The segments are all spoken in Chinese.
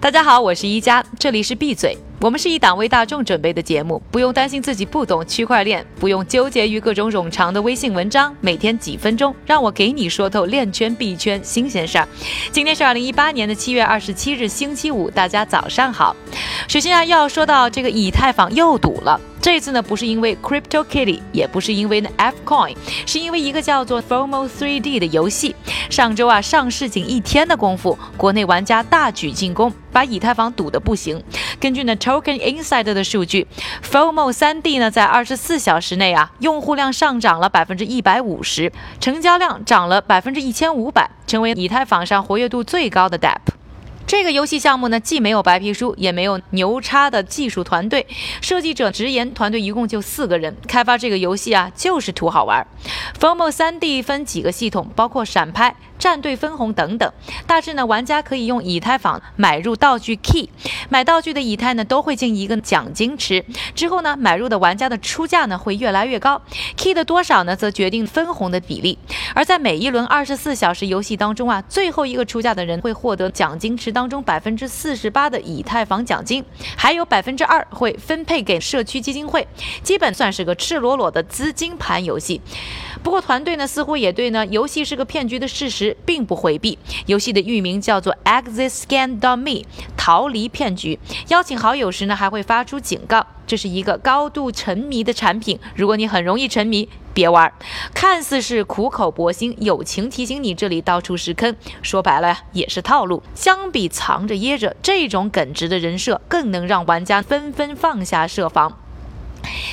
大家好，我是一加，这里是闭嘴。我们是一档为大众准备的节目，不用担心自己不懂区块链，不用纠结于各种冗长的微信文章。每天几分钟，让我给你说透链圈币圈新鲜事儿。今天是二零一八年的七月二十七日，星期五，大家早上好。首先啊，要说到这个以太坊又堵了。这次呢，不是因为 Crypto Kitty，也不是因为呢 F Coin，是因为一个叫做 FOMO 3D 的游戏。上周啊，上市仅一天的功夫，国内玩家大举进攻，把以太坊堵得不行。根据呢 Token Inside 的数据，FOMO 3D 呢在二十四小时内啊，用户量上涨了百分之一百五十，成交量涨了百分之一千五百，成为以太坊上活跃度最高的 DApp。这个游戏项目呢，既没有白皮书，也没有牛叉的技术团队。设计者直言，团队一共就四个人，开发这个游戏啊，就是图好玩。FOMO 3D 分几个系统，包括闪拍。战队分红等等，大致呢，玩家可以用以太坊买入道具 key，买道具的以太呢都会进一个奖金池，之后呢，买入的玩家的出价呢会越来越高，key 的多少呢则决定分红的比例。而在每一轮二十四小时游戏当中啊，最后一个出价的人会获得奖金池当中百分之四十八的以太坊奖金，还有百分之二会分配给社区基金会，基本算是个赤裸裸的资金盘游戏。不过团队呢似乎也对呢游戏是个骗局的事实。并不回避。游戏的域名叫做 ExitScan.me，逃离骗局。邀请好友时呢还会发出警告，这是一个高度沉迷的产品。如果你很容易沉迷，别玩。看似是苦口婆心，友情提醒你这里到处是坑，说白了呀也是套路。相比藏着掖着，这种耿直的人设更能让玩家纷纷放下设防。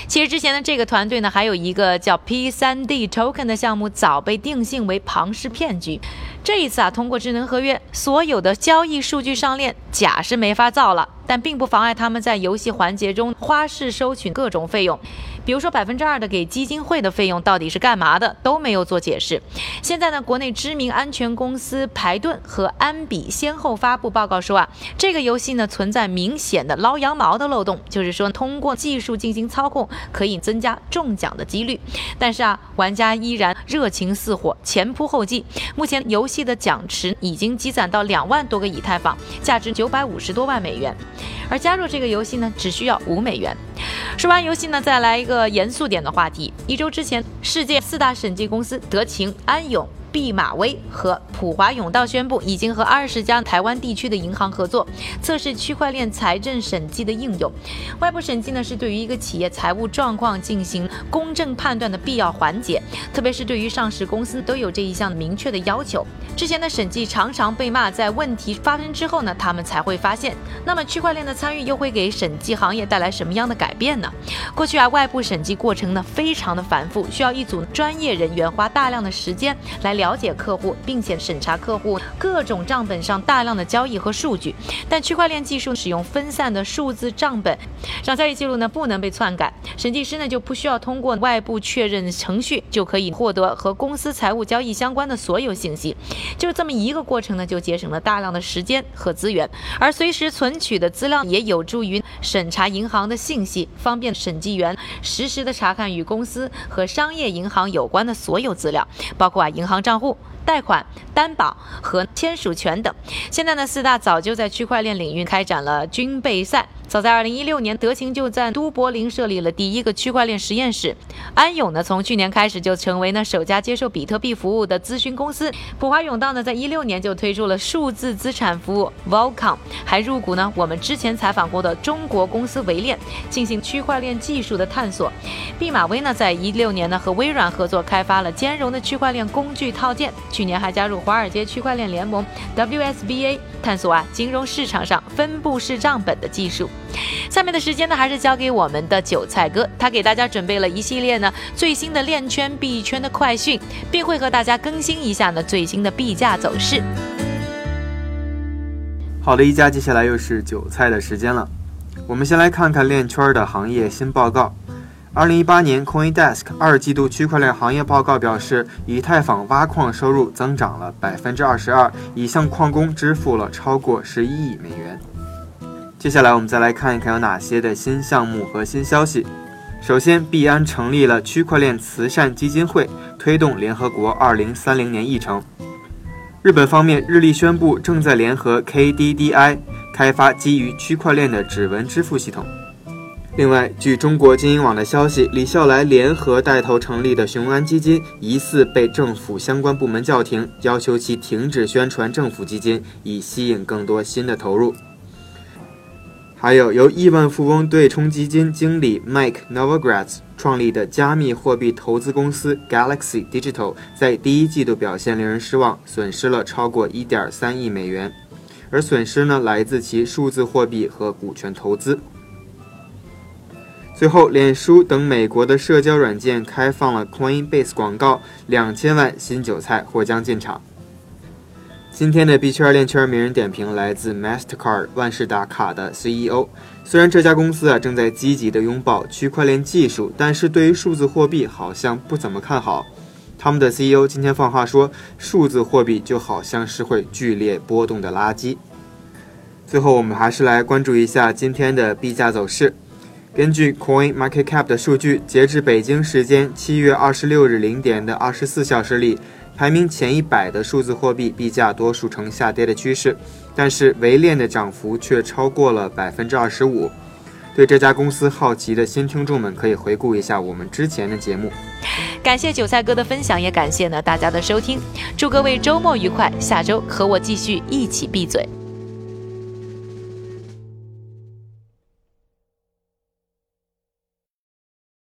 其实之前的这个团队呢，还有一个叫 P3D Token 的项目，早被定性为庞氏骗局。这一次啊，通过智能合约，所有的交易数据上链，假是没法造了。但并不妨碍他们在游戏环节中花式收取各种费用，比如说百分之二的给基金会的费用到底是干嘛的，都没有做解释。现在呢，国内知名安全公司排盾和安比先后发布报告说啊，这个游戏呢存在明显的捞羊毛的漏洞，就是说通过技术进行操控可以增加中奖的几率。但是啊，玩家依然热情似火，前仆后继。目前游戏的奖池已经积攒到两万多个以太坊，价值九百五十多万美元。而加入这个游戏呢，只需要五美元。说完游戏呢，再来一个严肃点的话题。一周之前，世界四大审计公司德勤、安永。毕马威和普华永道宣布，已经和二十家台湾地区的银行合作，测试区块链财政审计的应用。外部审计呢，是对于一个企业财务状况进行公正判断的必要环节，特别是对于上市公司都有这一项明确的要求。之前的审计常常被骂，在问题发生之后呢，他们才会发现。那么区块链的参与又会给审计行业带来什么样的改变呢？过去啊，外部审计过程呢非常的繁复，需要一组专业人员花大量的时间来了。了解客户，并且审查客户各种账本上大量的交易和数据。但区块链技术使用分散的数字账本，让交易记录呢不能被篡改。审计师呢就不需要通过外部确认程序就可以获得和公司财务交易相关的所有信息。就这么一个过程呢，就节省了大量的时间和资源。而随时存取的资料也有助于审查银行的信息，方便审计员实时的查看与公司和商业银行有关的所有资料，包括啊银行账。账户、贷款、担保和签署权等。现在呢，四大早就在区块链领域开展了军备赛。早在二零一六年，德勤就在都柏林设立了第一个区块链实验室。安永呢，从去年开始就成为呢首家接受比特币服务的咨询公司。普华永道呢，在一六年就推出了数字资产服务 Volcom，还入股呢我们之前采访过的中国公司维链，进行区块链技术的探索。毕马威呢，在一六年呢和微软合作开发了兼容的区块链工具套件。去年还加入华尔街区块链联盟 WSBA，探索啊金融市场上分布式账本的技术。下面的时间呢，还是交给我们的韭菜哥，他给大家准备了一系列呢最新的链圈币圈的快讯，并会和大家更新一下呢最新的币价走势。好的，一家，接下来又是韭菜的时间了。我们先来看看链圈的行业新报告。二零一八年 CoinDesk 二季度区块链行业报告表示，以太坊挖矿收入增长了百分之二十二，已向矿工支付了超过十一亿美元。接下来我们再来看一看有哪些的新项目和新消息。首先，币安成立了区块链慈善基金会，推动联合国二零三零年议程。日本方面日立宣布，正在联合 KDDI、开发基于区块链的指纹支付系统。另外，据中国经营网的消息，李笑来联合带头成立的雄安基金疑似被政府相关部门叫停，要求其停止宣传政府基金，以吸引更多新的投入。还有由亿万富翁对冲基金经理 Mike Novogratz 创立的加密货币投资公司 Galaxy Digital，在第一季度表现令人失望，损失了超过1.3亿美元，而损失呢来自其数字货币和股权投资。最后，脸书等美国的社交软件开放了 Coinbase 广告，两千万新韭菜或将进场。今天的币圈链圈名人点评来自 Mastercard 万事达卡的 CEO。虽然这家公司啊正在积极的拥抱区块链技术，但是对于数字货币好像不怎么看好。他们的 CEO 今天放话说，数字货币就好像是会剧烈波动的垃圾。最后，我们还是来关注一下今天的币价走势。根据 Coin Market Cap 的数据，截至北京时间七月二十六日零点的二十四小时里。排名前一百的数字货币币价多数呈下跌的趋势，但是围链的涨幅却超过了百分之二十五。对这家公司好奇的新听众们可以回顾一下我们之前的节目。感谢韭菜哥的分享，也感谢呢大家的收听。祝各位周末愉快，下周和我继续一起闭嘴。